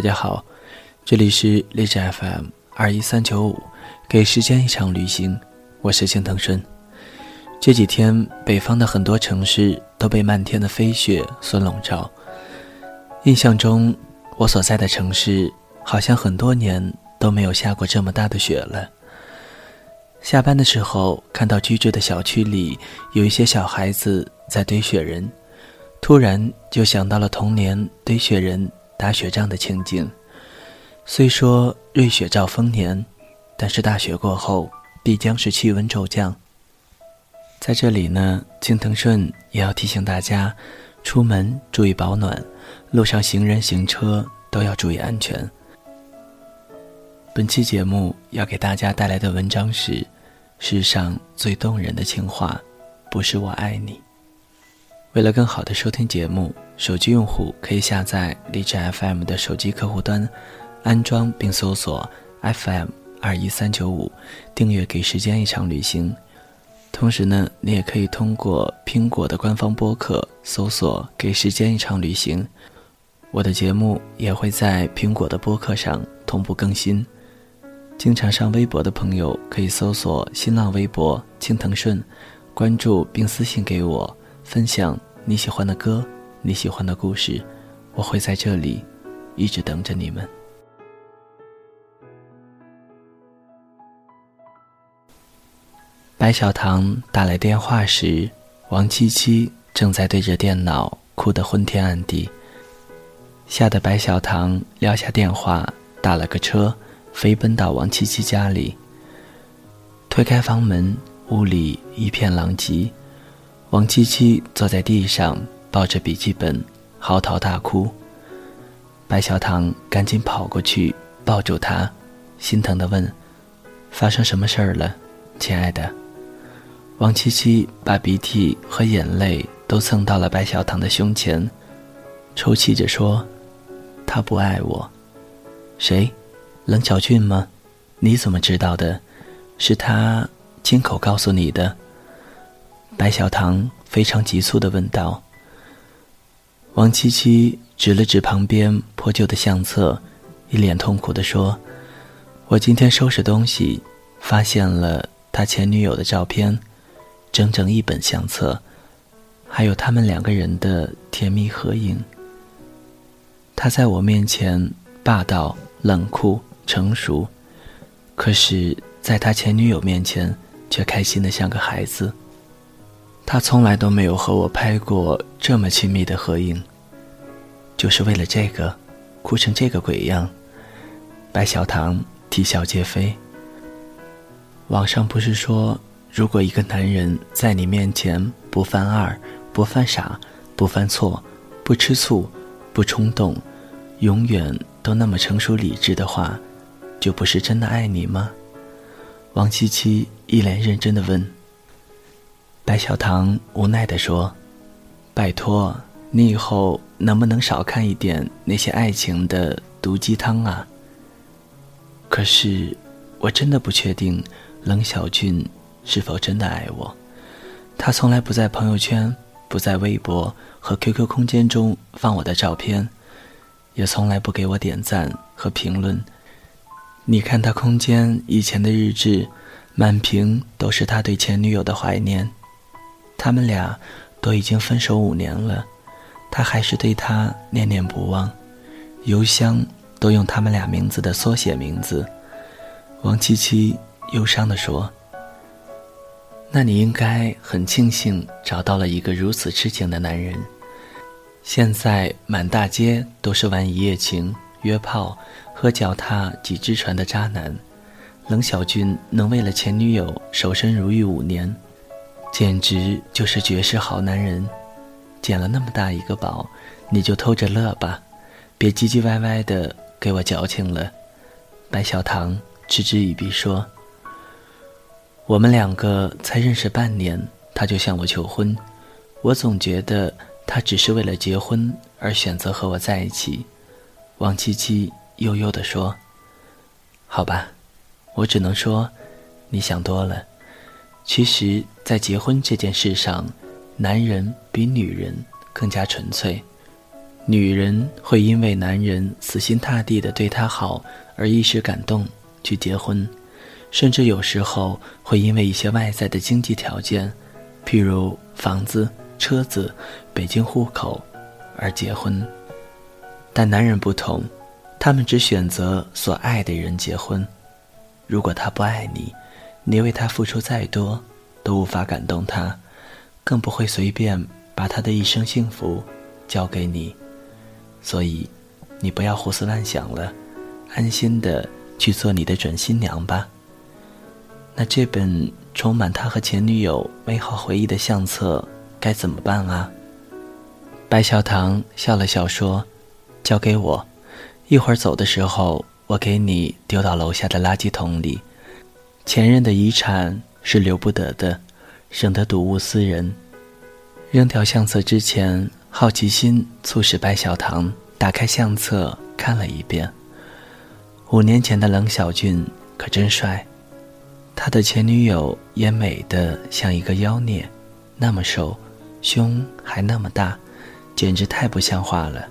大家好，这里是荔枝 FM 二一三九五，给时间一场旅行，我是青藤顺。这几天，北方的很多城市都被漫天的飞雪所笼罩。印象中，我所在的城市好像很多年都没有下过这么大的雪了。下班的时候，看到居住的小区里有一些小孩子在堆雪人，突然就想到了童年堆雪人。打雪仗的情景，虽说瑞雪兆丰年，但是大雪过后必将是气温骤降。在这里呢，青藤顺也要提醒大家，出门注意保暖，路上行人行车都要注意安全。本期节目要给大家带来的文章是《世上最动人的情话，不是我爱你》。为了更好的收听节目，手机用户可以下载荔枝 FM 的手机客户端，安装并搜索 FM 二一三九五，订阅给时间一场旅行。同时呢，你也可以通过苹果的官方播客搜索给时间一场旅行，我的节目也会在苹果的播客上同步更新。经常上微博的朋友可以搜索新浪微博青藤顺，关注并私信给我。分享你喜欢的歌，你喜欢的故事，我会在这里一直等着你们。白小棠打来电话时，王七七正在对着电脑哭得昏天暗地，吓得白小棠撂下电话，打了个车，飞奔到王七七家里。推开房门，屋里一片狼藉。王七七坐在地上，抱着笔记本，嚎啕大哭。白小棠赶紧跑过去抱住他，心疼地问：“发生什么事儿了，亲爱的？”王七七把鼻涕和眼泪都蹭到了白小棠的胸前，抽泣着说：“他不爱我。”“谁？冷小俊吗？你怎么知道的？是他亲口告诉你的？”白小棠非常急促地问道。王七七指了指旁边破旧的相册，一脸痛苦地说：“我今天收拾东西，发现了他前女友的照片，整整一本相册，还有他们两个人的甜蜜合影。他在我面前霸道、冷酷、成熟，可是在他前女友面前却开心的像个孩子。”他从来都没有和我拍过这么亲密的合影。就是为了这个，哭成这个鬼样。白小棠啼笑皆非。网上不是说，如果一个男人在你面前不犯二、不犯傻、不犯错、不吃醋、不冲动，永远都那么成熟理智的话，就不是真的爱你吗？王七七一脸认真的问。白小棠无奈地说：“拜托，你以后能不能少看一点那些爱情的毒鸡汤啊？”可是，我真的不确定冷小俊是否真的爱我。他从来不在朋友圈、不在微博和 QQ 空间中放我的照片，也从来不给我点赞和评论。你看他空间以前的日志，满屏都是他对前女友的怀念。他们俩都已经分手五年了，他还是对她念念不忘，邮箱都用他们俩名字的缩写名字。王七七忧伤地说：“那你应该很庆幸找到了一个如此痴情的男人。现在满大街都是玩一夜情、约炮和脚踏几只船的渣男，冷小军能为了前女友守身如玉五年。”简直就是绝世好男人，捡了那么大一个宝，你就偷着乐吧，别唧唧歪歪的给我矫情了。白小棠嗤之以鼻说：“我们两个才认识半年，他就向我求婚，我总觉得他只是为了结婚而选择和我在一起。”王七七悠悠地说：“好吧，我只能说，你想多了。”其实，在结婚这件事上，男人比女人更加纯粹。女人会因为男人死心塌地的对她好而一时感动去结婚，甚至有时候会因为一些外在的经济条件，譬如房子、车子、北京户口而结婚。但男人不同，他们只选择所爱的人结婚。如果他不爱你，你为他付出再多，都无法感动他，更不会随便把他的一生幸福交给你。所以，你不要胡思乱想了，安心的去做你的准新娘吧。那这本充满他和前女友美好回忆的相册该怎么办啊？白小棠笑了笑说：“交给我，一会儿走的时候，我给你丢到楼下的垃圾桶里。前任的遗产是留不得的，省得睹物思人。扔掉相册之前。”好奇心促使白小棠打开相册看了一遍。五年前的冷小俊可真帅，他的前女友也美得像一个妖孽，那么瘦，胸还那么大，简直太不像话了。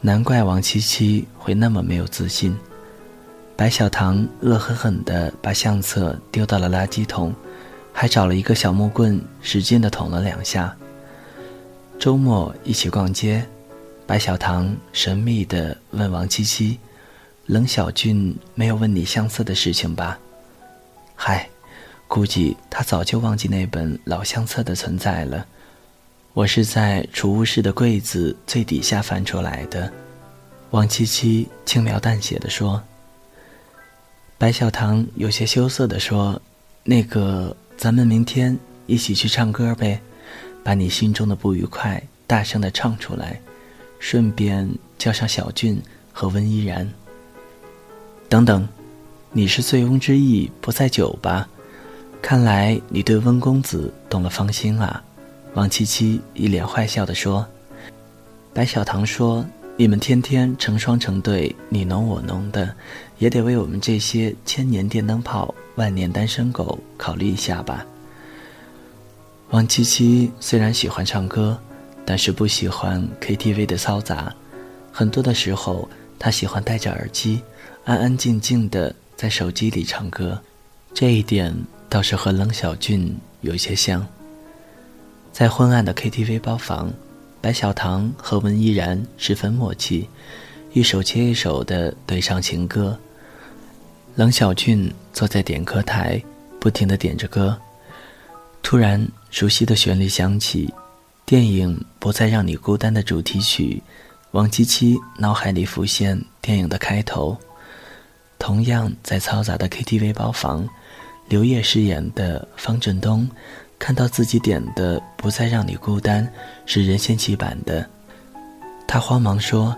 难怪王七七会那么没有自信。白小棠恶狠狠地把相册丢到了垃圾桶，还找了一个小木棍，使劲的捅了两下。周末一起逛街，白小棠神秘的问王七七：“冷小俊没有问你相册的事情吧？”“嗨，估计他早就忘记那本老相册的存在了。我是在储物室的柜子最底下翻出来的。”王七七轻描淡写的说。白小棠有些羞涩的说：“那个，咱们明天一起去唱歌呗。”把你心中的不愉快大声的唱出来，顺便叫上小俊和温依然。等等，你是醉翁之意不在酒吧？看来你对温公子动了芳心啊！王七七一脸坏笑的说。白小棠说：“你们天天成双成对，你侬我侬的，也得为我们这些千年电灯泡、万年单身狗考虑一下吧。”王七七虽然喜欢唱歌，但是不喜欢 KTV 的嘈杂。很多的时候，他喜欢戴着耳机，安安静静的在手机里唱歌。这一点倒是和冷小俊有些像。在昏暗的 KTV 包房，白小棠和温依然十分默契，一首接一首的对唱情歌。冷小俊坐在点歌台，不停的点着歌。突然，熟悉的旋律响起，电影《不再让你孤单》的主题曲。王七七脑海里浮现电影的开头。同样在嘈杂的 KTV 包房，刘烨饰演的方振东，看到自己点的《不再让你孤单》是任贤齐版的，他慌忙说：“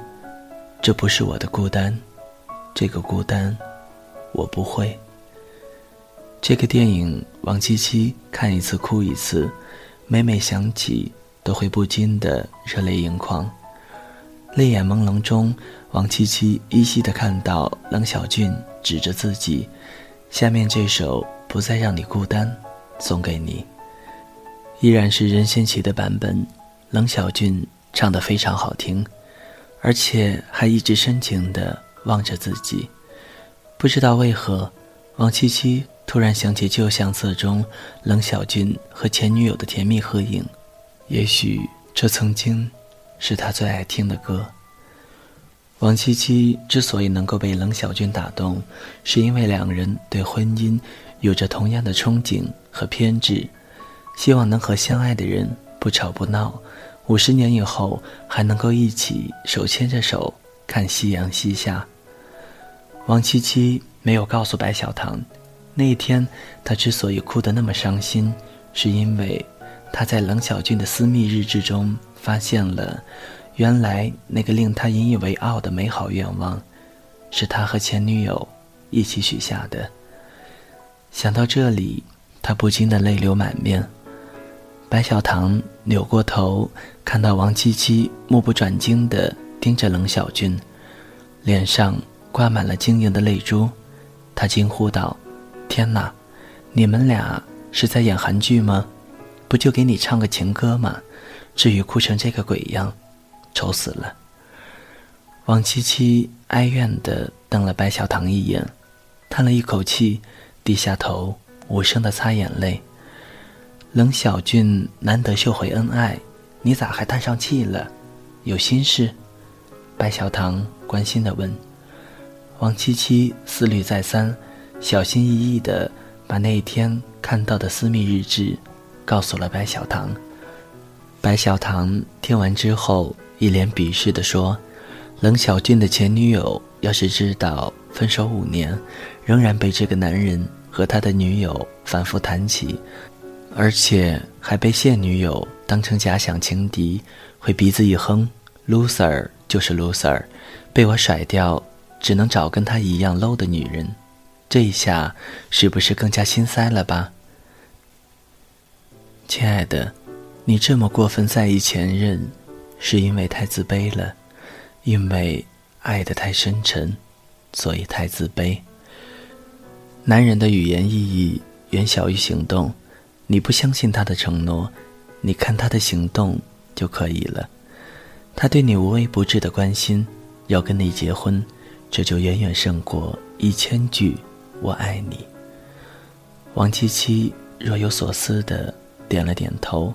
这不是我的孤单，这个孤单，我不会。”这个电影，王七七看一次哭一次，每每想起都会不禁的热泪盈眶。泪眼朦胧中，王七七依稀的看到冷小俊指着自己。下面这首《不再让你孤单》，送给你。依然是任贤齐的版本，冷小俊唱得非常好听，而且还一直深情的望着自己。不知道为何，王七七。突然想起旧相册中冷小俊和前女友的甜蜜合影，也许这曾经是他最爱听的歌。王七七之所以能够被冷小俊打动，是因为两人对婚姻有着同样的憧憬和偏执，希望能和相爱的人不吵不闹，五十年以后还能够一起手牵着手看夕阳西下。王七七没有告诉白小棠。那一天，他之所以哭得那么伤心，是因为他在冷小俊的私密日志中发现了，原来那个令他引以为傲的美好愿望，是他和前女友一起许下的。想到这里，他不禁的泪流满面。白小棠扭过头，看到王七七目不转睛地盯着冷小俊，脸上挂满了晶莹的泪珠，他惊呼道。天哪，你们俩是在演韩剧吗？不就给你唱个情歌吗？至于哭成这个鬼样，丑死了！王七七哀怨地瞪了白小棠一眼，叹了一口气，低下头，无声地擦眼泪。冷小俊难得秀回恩爱，你咋还叹上气了？有心事？白小棠关心地问。王七七思虑再三，小心翼翼地把那一天看到的私密日志告诉了白小棠。白小棠听完之后，一脸鄙视地说：“冷小俊的前女友要是知道分手五年，仍然被这个男人和他的女友反复谈起，而且还被现女友当成假想情敌，会鼻子一哼，loser 就是 loser，被我甩掉，只能找跟他一样 low 的女人，这一下是不是更加心塞了吧？亲爱的。”你这么过分在意前任，是因为太自卑了，因为爱得太深沉，所以太自卑。男人的语言意义远小于行动，你不相信他的承诺，你看他的行动就可以了。他对你无微不至的关心，要跟你结婚，这就远远胜过一千句“我爱你”。王七七若有所思的点了点头。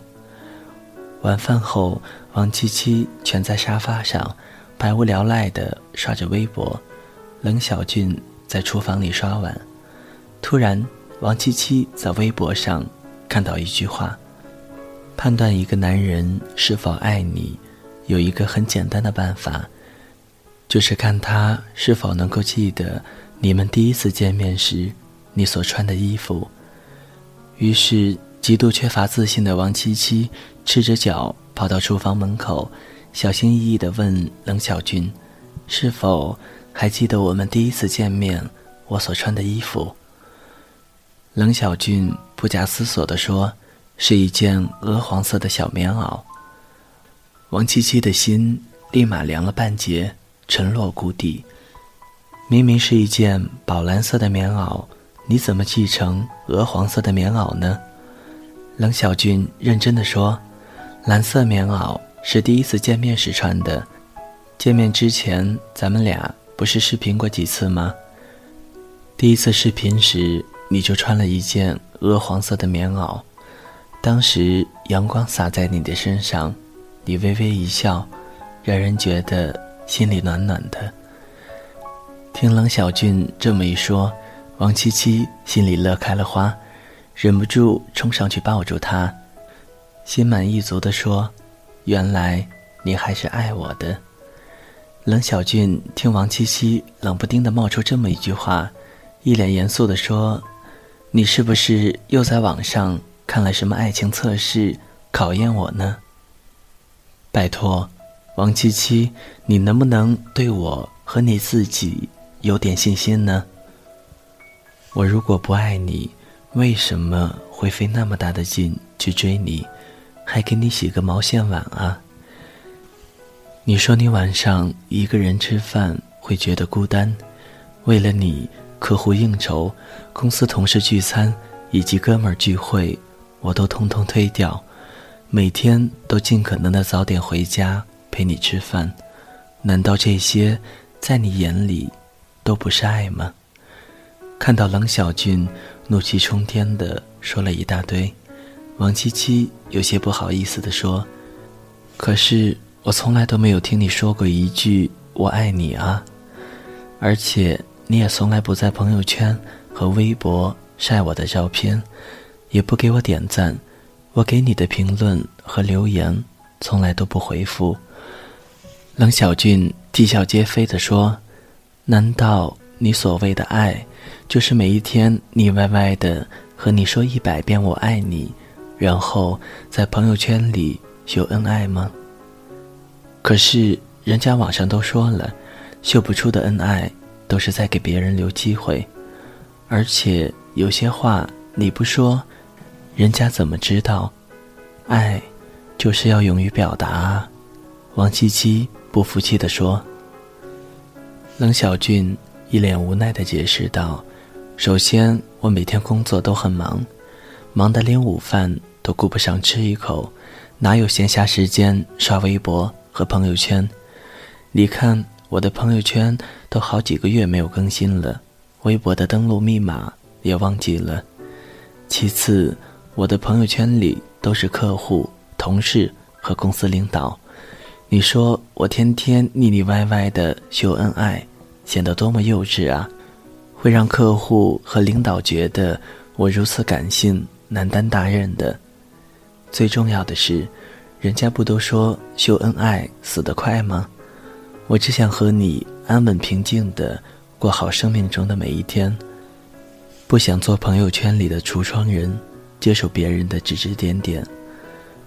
晚饭后，王七七蜷在沙发上，百无聊赖的刷着微博。冷小俊在厨房里刷碗。突然，王七七在微博上看到一句话：“判断一个男人是否爱你，有一个很简单的办法，就是看他是否能够记得你们第一次见面时你所穿的衣服。”于是。极度缺乏自信的王七七赤着脚跑到厨房门口，小心翼翼地问冷小俊：“是否还记得我们第一次见面我所穿的衣服？”冷小俊不假思索地说：“是一件鹅黄色的小棉袄。”王七七的心立马凉了半截，沉落谷底。明明是一件宝蓝色的棉袄，你怎么系成鹅黄色的棉袄呢？冷小俊认真的说：“蓝色棉袄是第一次见面时穿的。见面之前，咱们俩不是视频过几次吗？第一次视频时，你就穿了一件鹅黄色的棉袄。当时阳光洒在你的身上，你微微一笑，让人觉得心里暖暖的。”听冷小俊这么一说，王七七心里乐开了花。忍不住冲上去抱住他，心满意足地说：“原来你还是爱我的。”冷小俊听王七七冷不丁的冒出这么一句话，一脸严肃地说：“你是不是又在网上看了什么爱情测试，考验我呢？”拜托，王七七，你能不能对我和你自己有点信心呢？我如果不爱你。为什么会费那么大的劲去追你，还给你洗个毛线碗啊？你说你晚上一个人吃饭会觉得孤单，为了你，客户应酬、公司同事聚餐以及哥们儿聚会，我都通通推掉，每天都尽可能的早点回家陪你吃饭。难道这些在你眼里都不是爱吗？看到冷小俊。怒气冲天的说了一大堆，王七七有些不好意思的说：“可是我从来都没有听你说过一句‘我爱你’啊，而且你也从来不在朋友圈和微博晒我的照片，也不给我点赞，我给你的评论和留言从来都不回复。”冷小俊啼笑皆非地说：“难道你所谓的爱？”就是每一天腻歪歪的和你说一百遍我爱你，然后在朋友圈里秀恩爱吗？可是人家网上都说了，秀不出的恩爱都是在给别人留机会，而且有些话你不说，人家怎么知道？爱就是要勇于表达啊！王七七不服气地说。冷小俊一脸无奈地解释道。首先，我每天工作都很忙，忙得连午饭都顾不上吃一口，哪有闲暇时间刷微博和朋友圈？你看，我的朋友圈都好几个月没有更新了，微博的登录密码也忘记了。其次，我的朋友圈里都是客户、同事和公司领导。你说我天天腻腻歪歪的秀恩爱，显得多么幼稚啊！会让客户和领导觉得我如此感性、难担大任的。最重要的是，人家不都说秀恩爱死得快吗？我只想和你安稳平静的过好生命中的每一天，不想做朋友圈里的橱窗人，接受别人的指指点点。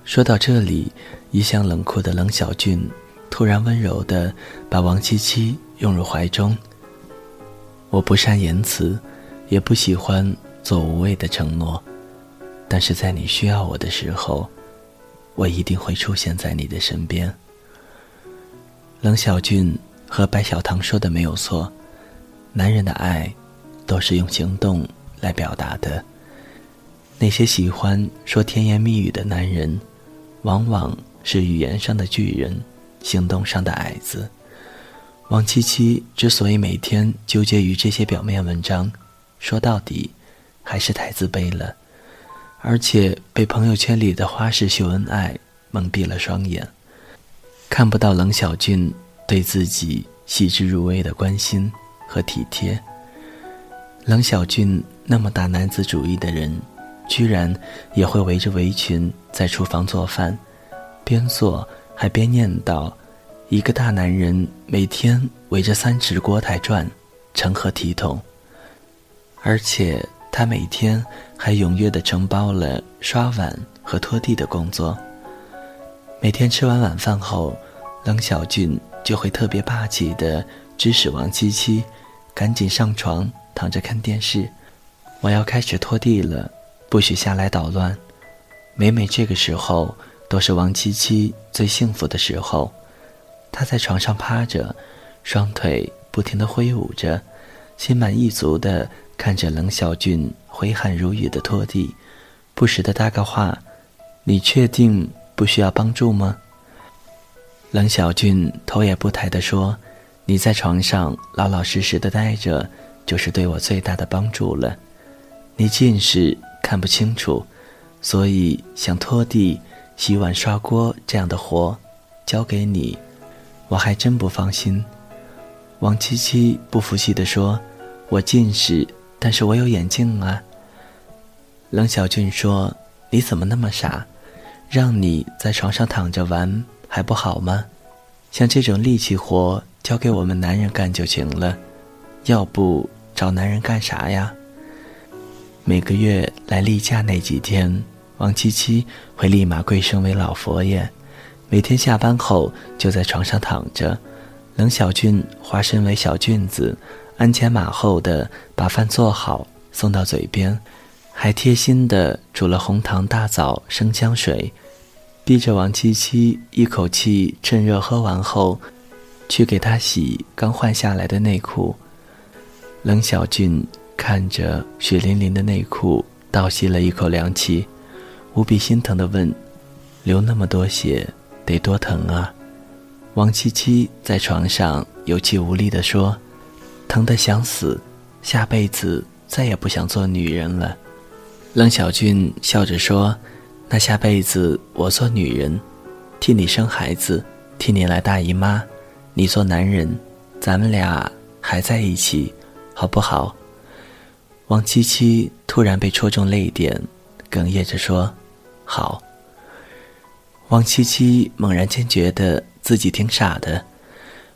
说到这里，一向冷酷的冷小俊突然温柔的把王七七拥入怀中。我不善言辞，也不喜欢做无谓的承诺，但是在你需要我的时候，我一定会出现在你的身边。冷小俊和白小棠说的没有错，男人的爱都是用行动来表达的。那些喜欢说甜言蜜语的男人，往往是语言上的巨人，行动上的矮子。王七七之所以每天纠结于这些表面文章，说到底，还是太自卑了，而且被朋友圈里的花式秀恩爱蒙蔽了双眼。看不到冷小俊对自己细致入微的关心和体贴。冷小俊那么大男子主义的人，居然也会围着围裙在厨房做饭，边做还边念叨：“一个大男人每天围着三尺锅台转，成何体统？”而且他每天还踊跃地承包了刷碗和拖地的工作。每天吃完晚饭后，冷小俊就会特别霸气地指使王七七赶紧上床躺着看电视。我要开始拖地了，不许下来捣乱。每每这个时候，都是王七七最幸福的时候。他在床上趴着，双腿不停地挥舞着，心满意足地看着冷小俊挥汗如雨的拖地，不时地搭个话：“你确定？”不需要帮助吗？冷小俊头也不抬地说：“你在床上老老实实的待着，就是对我最大的帮助了。你近视看不清楚，所以想拖地、洗碗、刷锅这样的活，交给你，我还真不放心。”王七七不服气地说：“我近视，但是我有眼镜啊。”冷小俊说：“你怎么那么傻？”让你在床上躺着玩还不好吗？像这种力气活交给我们男人干就行了，要不找男人干啥呀？每个月来例假那几天，王七七会立马跪身为老佛爷，每天下班后就在床上躺着。冷小俊化身为小俊子，鞍前马后的把饭做好送到嘴边。还贴心的煮了红糖大枣生姜水，逼着王七七一口气趁热喝完后，去给他洗刚换下来的内裤。冷小俊看着血淋淋的内裤，倒吸了一口凉气，无比心疼的问：“流那么多血，得多疼啊？”王七七在床上有气无力地说：“疼得想死，下辈子再也不想做女人了。”冷小俊笑着说：“那下辈子我做女人，替你生孩子，替你来大姨妈；你做男人，咱们俩还在一起，好不好？”王七七突然被戳中泪点，哽咽着说：“好。”王七七猛然间觉得自己挺傻的，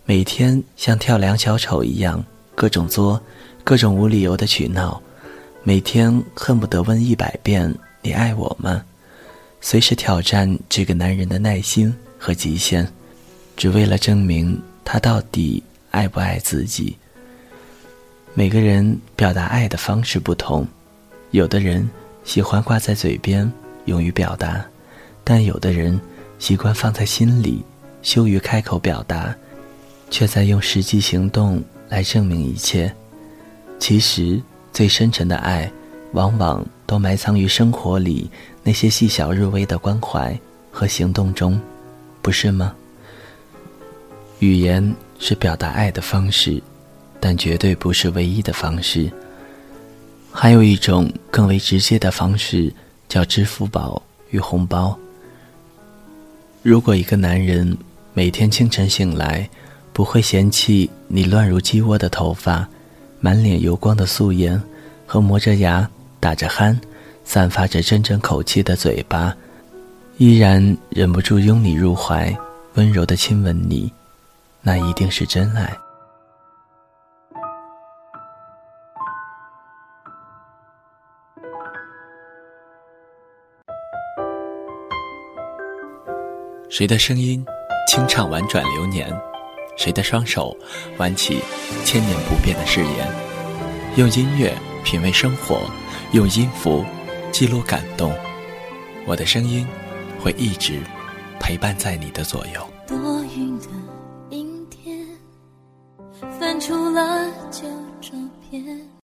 每天像跳梁小丑一样，各种作，各种无理由的取闹。每天恨不得问一百遍“你爱我吗？”随时挑战这个男人的耐心和极限，只为了证明他到底爱不爱自己。每个人表达爱的方式不同，有的人喜欢挂在嘴边，勇于表达；但有的人习惯放在心里，羞于开口表达，却在用实际行动来证明一切。其实。最深沉的爱，往往都埋藏于生活里那些细小入微的关怀和行动中，不是吗？语言是表达爱的方式，但绝对不是唯一的方式。还有一种更为直接的方式，叫支付宝与红包。如果一个男人每天清晨醒来，不会嫌弃你乱如鸡窝的头发、满脸油光的素颜和磨着牙、打着鼾、散发着阵阵口气的嘴巴，依然忍不住拥你入怀，温柔的亲吻你，那一定是真爱。谁的声音清唱婉转流年？谁的双手挽起千年不变的誓言？用音乐品味生活，用音符记录感动。我的声音会一直陪伴在你的左右。多云的阴天，翻出了旧照片。